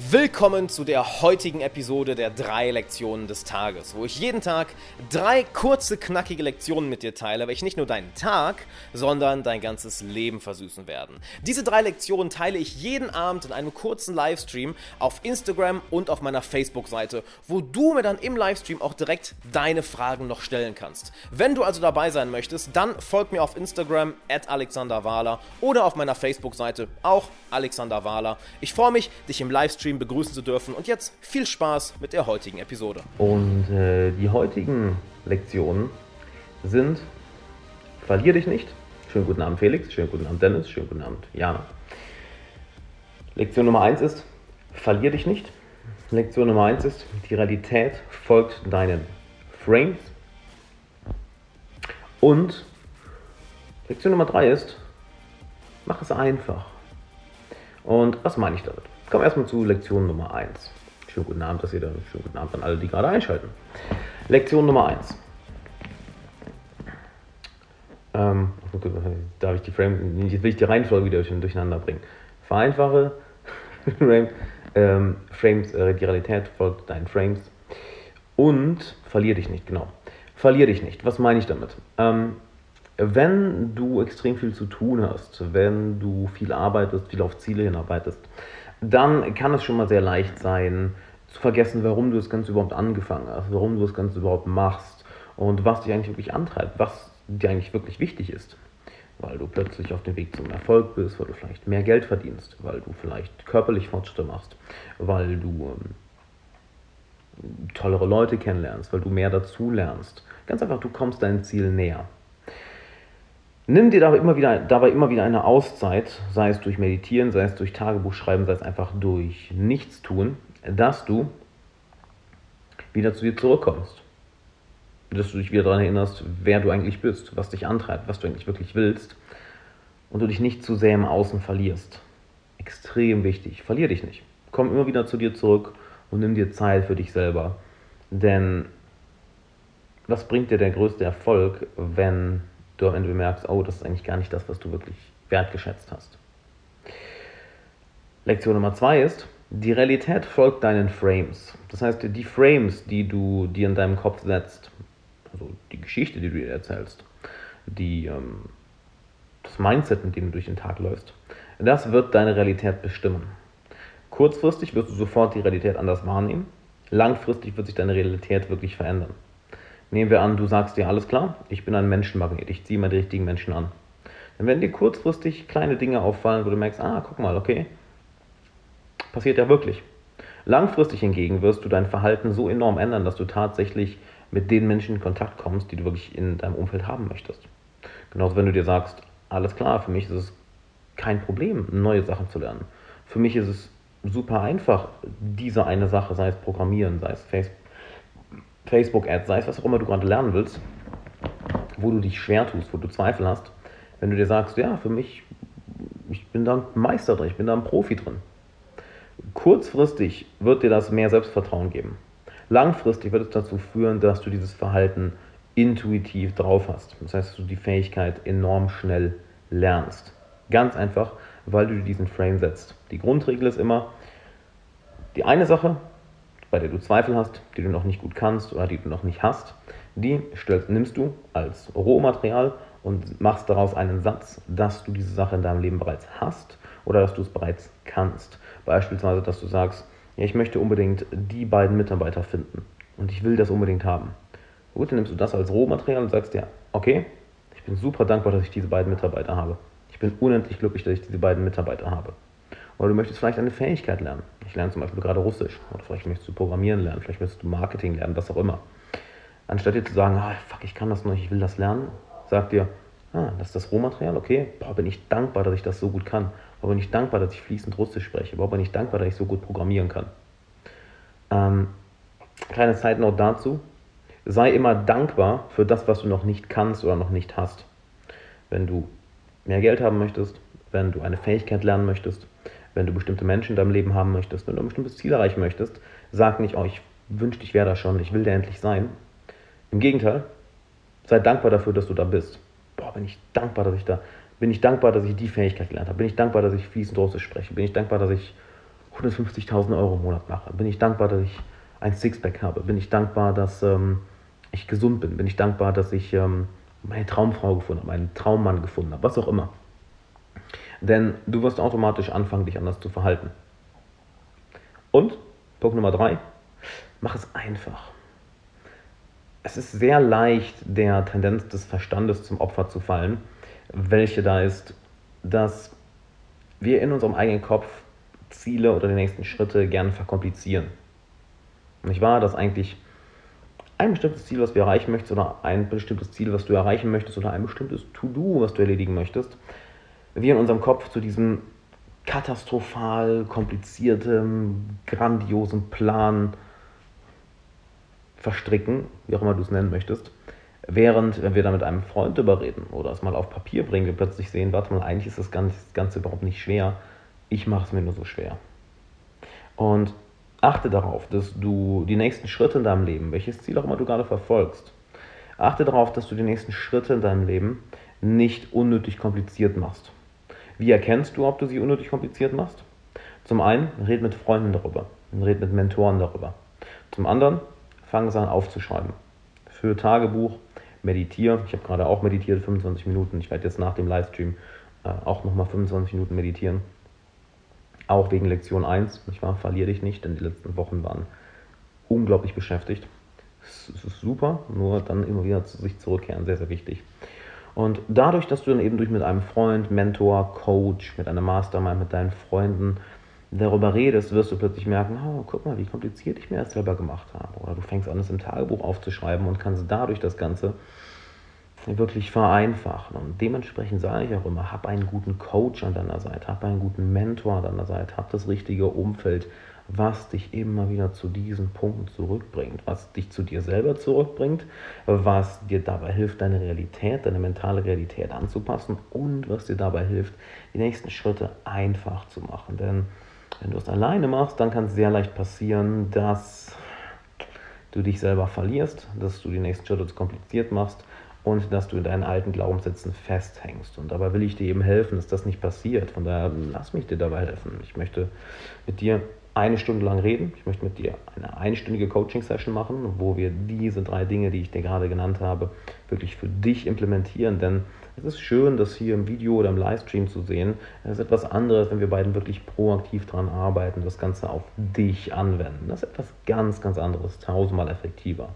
Willkommen zu der heutigen Episode der drei Lektionen des Tages, wo ich jeden Tag drei kurze, knackige Lektionen mit dir teile, welche nicht nur deinen Tag, sondern dein ganzes Leben versüßen werden. Diese drei Lektionen teile ich jeden Abend in einem kurzen Livestream auf Instagram und auf meiner Facebook-Seite, wo du mir dann im Livestream auch direkt deine Fragen noch stellen kannst. Wenn du also dabei sein möchtest, dann folg mir auf Instagram at Alexander Wahler oder auf meiner Facebook-Seite auch Alexander Wahler. Ich freue mich, dich im Livestream Livestream begrüßen zu dürfen. Und jetzt viel Spaß mit der heutigen Episode. Und äh, die heutigen Lektionen sind Verlier dich nicht. Schönen guten Abend Felix, schönen guten Abend Dennis, schönen guten Abend Jana. Lektion Nummer 1 ist Verlier dich nicht. Lektion Nummer 1 ist Die Realität folgt deinen Frames. Und Lektion Nummer 3 ist Mach es einfach. Und was meine ich damit? Kommen wir erstmal zu Lektion Nummer 1. Schönen guten Abend, dass ihr da, schönen guten Abend an alle, die gerade einschalten. Lektion Nummer 1. Ähm, darf ich die Frame, jetzt will ich die Reihenfolge wieder durcheinander bringen. Vereinfache ähm, Frames, äh, die Realität folgt deinen Frames und verlier dich nicht, genau. Verlier dich nicht. Was meine ich damit? Ähm, wenn du extrem viel zu tun hast, wenn du viel arbeitest, viel auf Ziele hinarbeitest, dann kann es schon mal sehr leicht sein, zu vergessen, warum du das Ganze überhaupt angefangen hast, warum du das Ganze überhaupt machst und was dich eigentlich wirklich antreibt, was dir eigentlich wirklich wichtig ist. Weil du plötzlich auf dem Weg zum Erfolg bist, weil du vielleicht mehr Geld verdienst, weil du vielleicht körperlich Fortschritte machst, weil du ähm, tollere Leute kennenlernst, weil du mehr dazu lernst. Ganz einfach, du kommst deinem Ziel näher. Nimm dir dabei immer, wieder, dabei immer wieder eine Auszeit, sei es durch Meditieren, sei es durch Tagebuchschreiben, sei es einfach durch Nichtstun, dass du wieder zu dir zurückkommst. Dass du dich wieder daran erinnerst, wer du eigentlich bist, was dich antreibt, was du eigentlich wirklich willst und du dich nicht zu sehr im Außen verlierst. Extrem wichtig. Verlier dich nicht. Komm immer wieder zu dir zurück und nimm dir Zeit für dich selber. Denn was bringt dir der größte Erfolg, wenn du am Ende bemerkst, oh, das ist eigentlich gar nicht das, was du wirklich wertgeschätzt hast. Lektion Nummer zwei ist, die Realität folgt deinen Frames. Das heißt, die Frames, die du dir in deinem Kopf setzt, also die Geschichte, die du dir erzählst, die, ähm, das Mindset, mit dem du durch den Tag läufst, das wird deine Realität bestimmen. Kurzfristig wirst du sofort die Realität anders wahrnehmen. Langfristig wird sich deine Realität wirklich verändern. Nehmen wir an, du sagst dir, alles klar, ich bin ein Menschenmagnet, ich ziehe mal die richtigen Menschen an. Dann werden dir kurzfristig kleine Dinge auffallen, wo du merkst, ah, guck mal, okay, passiert ja wirklich. Langfristig hingegen wirst du dein Verhalten so enorm ändern, dass du tatsächlich mit den Menschen in Kontakt kommst, die du wirklich in deinem Umfeld haben möchtest. Genauso, wenn du dir sagst, alles klar, für mich ist es kein Problem, neue Sachen zu lernen. Für mich ist es super einfach, diese eine Sache, sei es Programmieren, sei es Facebook, Facebook-Ads, sei es was auch immer du gerade lernen willst, wo du dich schwer tust, wo du Zweifel hast, wenn du dir sagst, ja, für mich, ich bin da ein Meister drin, ich bin da ein Profi drin. Kurzfristig wird dir das mehr Selbstvertrauen geben. Langfristig wird es dazu führen, dass du dieses Verhalten intuitiv drauf hast. Das heißt, dass du die Fähigkeit enorm schnell lernst. Ganz einfach, weil du diesen Frame setzt. Die Grundregel ist immer, die eine Sache bei der du Zweifel hast, die du noch nicht gut kannst oder die du noch nicht hast, die stellst, nimmst du als Rohmaterial und machst daraus einen Satz, dass du diese Sache in deinem Leben bereits hast oder dass du es bereits kannst. Beispielsweise, dass du sagst, ja, ich möchte unbedingt die beiden Mitarbeiter finden und ich will das unbedingt haben. Gut, dann nimmst du das als Rohmaterial und sagst dir, okay, ich bin super dankbar, dass ich diese beiden Mitarbeiter habe. Ich bin unendlich glücklich, dass ich diese beiden Mitarbeiter habe. Oder du möchtest vielleicht eine Fähigkeit lernen. Ich lerne zum Beispiel gerade Russisch. Oder vielleicht möchtest du Programmieren lernen, vielleicht möchtest du Marketing lernen, was auch immer. Anstatt dir zu sagen, ah, fuck, ich kann das noch, ich will das lernen, sag dir, ah, das ist das Rohmaterial, okay, boah, bin ich dankbar, dass ich das so gut kann. Boah, bin ich dankbar, dass ich fließend Russisch spreche. Boah, bin ich dankbar, dass ich so gut programmieren kann. Ähm, kleine Side Note dazu. Sei immer dankbar für das, was du noch nicht kannst oder noch nicht hast. Wenn du mehr Geld haben möchtest, wenn du eine Fähigkeit lernen möchtest, wenn du bestimmte Menschen in deinem Leben haben möchtest, wenn du ein bestimmtes Ziel erreichen möchtest, sag nicht, oh, ich wünschte, ich wäre da schon, ich will da endlich sein. Im Gegenteil, sei dankbar dafür, dass du da bist. Boah, bin ich dankbar, dass ich da bin ich dankbar, dass ich die Fähigkeit gelernt habe. Bin ich dankbar, dass ich fließend Russisch spreche. Bin ich dankbar, dass ich 150.000 Euro im Monat mache? Bin ich dankbar, dass ich ein Sixpack habe? Bin ich dankbar, dass ähm, ich gesund bin? Bin ich dankbar, dass ich ähm, meine Traumfrau gefunden habe, meinen Traummann gefunden habe? Was auch immer. Denn du wirst automatisch anfangen, dich anders zu verhalten. Und Punkt Nummer drei, mach es einfach. Es ist sehr leicht, der Tendenz des Verstandes zum Opfer zu fallen, welche da ist, dass wir in unserem eigenen Kopf Ziele oder die nächsten Schritte gerne verkomplizieren. Nicht wahr, dass eigentlich ein bestimmtes Ziel, was du erreichen möchtest, oder ein bestimmtes Ziel, was du erreichen möchtest, oder ein bestimmtes To-Do, was du erledigen möchtest, wir in unserem Kopf zu diesem katastrophal komplizierten, grandiosen Plan verstricken, wie auch immer du es nennen möchtest. Während, wenn wir da mit einem Freund überreden oder es mal auf Papier bringen, wir plötzlich sehen, warte mal, eigentlich ist das Ganze, das Ganze überhaupt nicht schwer. Ich mache es mir nur so schwer. Und achte darauf, dass du die nächsten Schritte in deinem Leben, welches Ziel auch immer du gerade verfolgst, achte darauf, dass du die nächsten Schritte in deinem Leben nicht unnötig kompliziert machst. Wie erkennst du, ob du sie unnötig kompliziert machst? Zum einen, red mit Freunden darüber, red mit Mentoren darüber. Zum anderen, fang es an aufzuschreiben. Für Tagebuch, meditiere. Ich habe gerade auch meditiert, 25 Minuten. Ich werde jetzt nach dem Livestream äh, auch nochmal 25 Minuten meditieren. Auch wegen Lektion 1. Ich war, verliere dich nicht, denn die letzten Wochen waren unglaublich beschäftigt. Es ist super, nur dann immer wieder zu sich zurückkehren, sehr, sehr wichtig. Und dadurch, dass du dann eben durch mit einem Freund, Mentor, Coach, mit einer Mastermind, mit deinen Freunden darüber redest, wirst du plötzlich merken, oh, guck mal, wie kompliziert ich mir das selber gemacht habe. Oder du fängst an, es im Tagebuch aufzuschreiben und kannst dadurch das Ganze wirklich vereinfachen. Und dementsprechend sage ich auch immer, hab einen guten Coach an deiner Seite, hab einen guten Mentor an deiner Seite, hab das richtige Umfeld, was dich immer wieder zu diesen Punkten zurückbringt, was dich zu dir selber zurückbringt, was dir dabei hilft, deine Realität, deine mentale Realität anzupassen und was dir dabei hilft, die nächsten Schritte einfach zu machen. Denn wenn du es alleine machst, dann kann es sehr leicht passieren, dass du dich selber verlierst, dass du die nächsten Schritte zu kompliziert machst und dass du in deinen alten Glaubenssätzen festhängst. Und dabei will ich dir eben helfen, dass das nicht passiert. Von daher lass mich dir dabei helfen. Ich möchte mit dir eine Stunde lang reden. Ich möchte mit dir eine einstündige Coaching-Session machen, wo wir diese drei Dinge, die ich dir gerade genannt habe, wirklich für dich implementieren. Denn es ist schön, das hier im Video oder im Livestream zu sehen. Es ist etwas anderes, wenn wir beiden wirklich proaktiv daran arbeiten, das Ganze auf dich anwenden. Das ist etwas ganz, ganz anderes, tausendmal effektiver.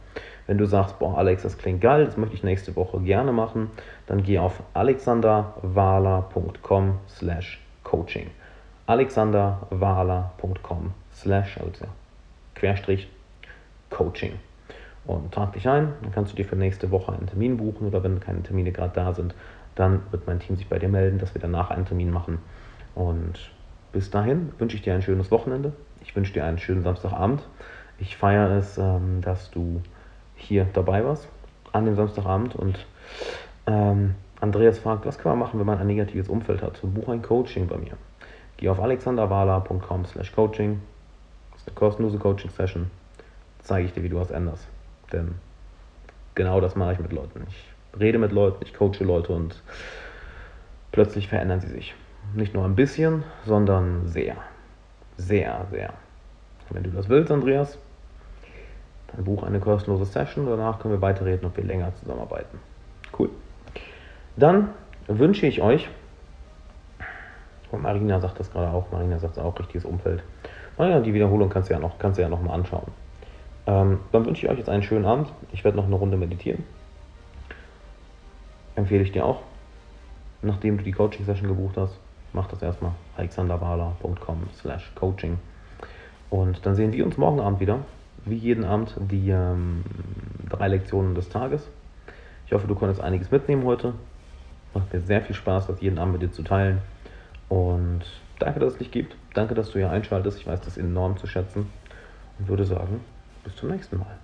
Wenn du sagst, boah, Alex, das klingt geil, das möchte ich nächste Woche gerne machen, dann geh auf alexanderwahler.com slash coaching alexanderwahler.com slash, Querstrich Coaching. Und trag dich ein, dann kannst du dir für nächste Woche einen Termin buchen oder wenn keine Termine gerade da sind, dann wird mein Team sich bei dir melden, dass wir danach einen Termin machen. Und bis dahin wünsche ich dir ein schönes Wochenende. Ich wünsche dir einen schönen Samstagabend. Ich feiere es, ähm, dass du hier dabei warst an dem Samstagabend und ähm, Andreas fragt, was kann man machen, wenn man ein negatives Umfeld hat? Buch ein Coaching bei mir. Geh auf alexanderwala.com slash coaching. Das ist eine kostenlose Coaching-Session. Zeige ich dir, wie du was änderst. Denn genau das mache ich mit Leuten. Ich rede mit Leuten, ich coache Leute und plötzlich verändern sie sich. Nicht nur ein bisschen, sondern sehr. Sehr, sehr. Wenn du das willst, Andreas, dann buch eine kostenlose Session. Danach können wir weiterreden, ob wir länger zusammenarbeiten. Cool. Dann wünsche ich euch und Marina sagt das gerade auch. Marina sagt auch, richtiges Umfeld. Naja, die Wiederholung kannst du ja noch, kannst du ja noch mal anschauen. Ähm, dann wünsche ich euch jetzt einen schönen Abend. Ich werde noch eine Runde meditieren. Empfehle ich dir auch. Nachdem du die Coaching-Session gebucht hast, mach das erstmal. alexanderwala.com slash coaching. Und dann sehen wir uns morgen Abend wieder. Wie jeden Abend die ähm, drei Lektionen des Tages. Ich hoffe, du konntest einiges mitnehmen heute. Macht mir sehr viel Spaß, das jeden Abend mit dir zu teilen. Und danke, dass es dich gibt. Danke, dass du hier einschaltest. Ich weiß das enorm zu schätzen. Und würde sagen, bis zum nächsten Mal.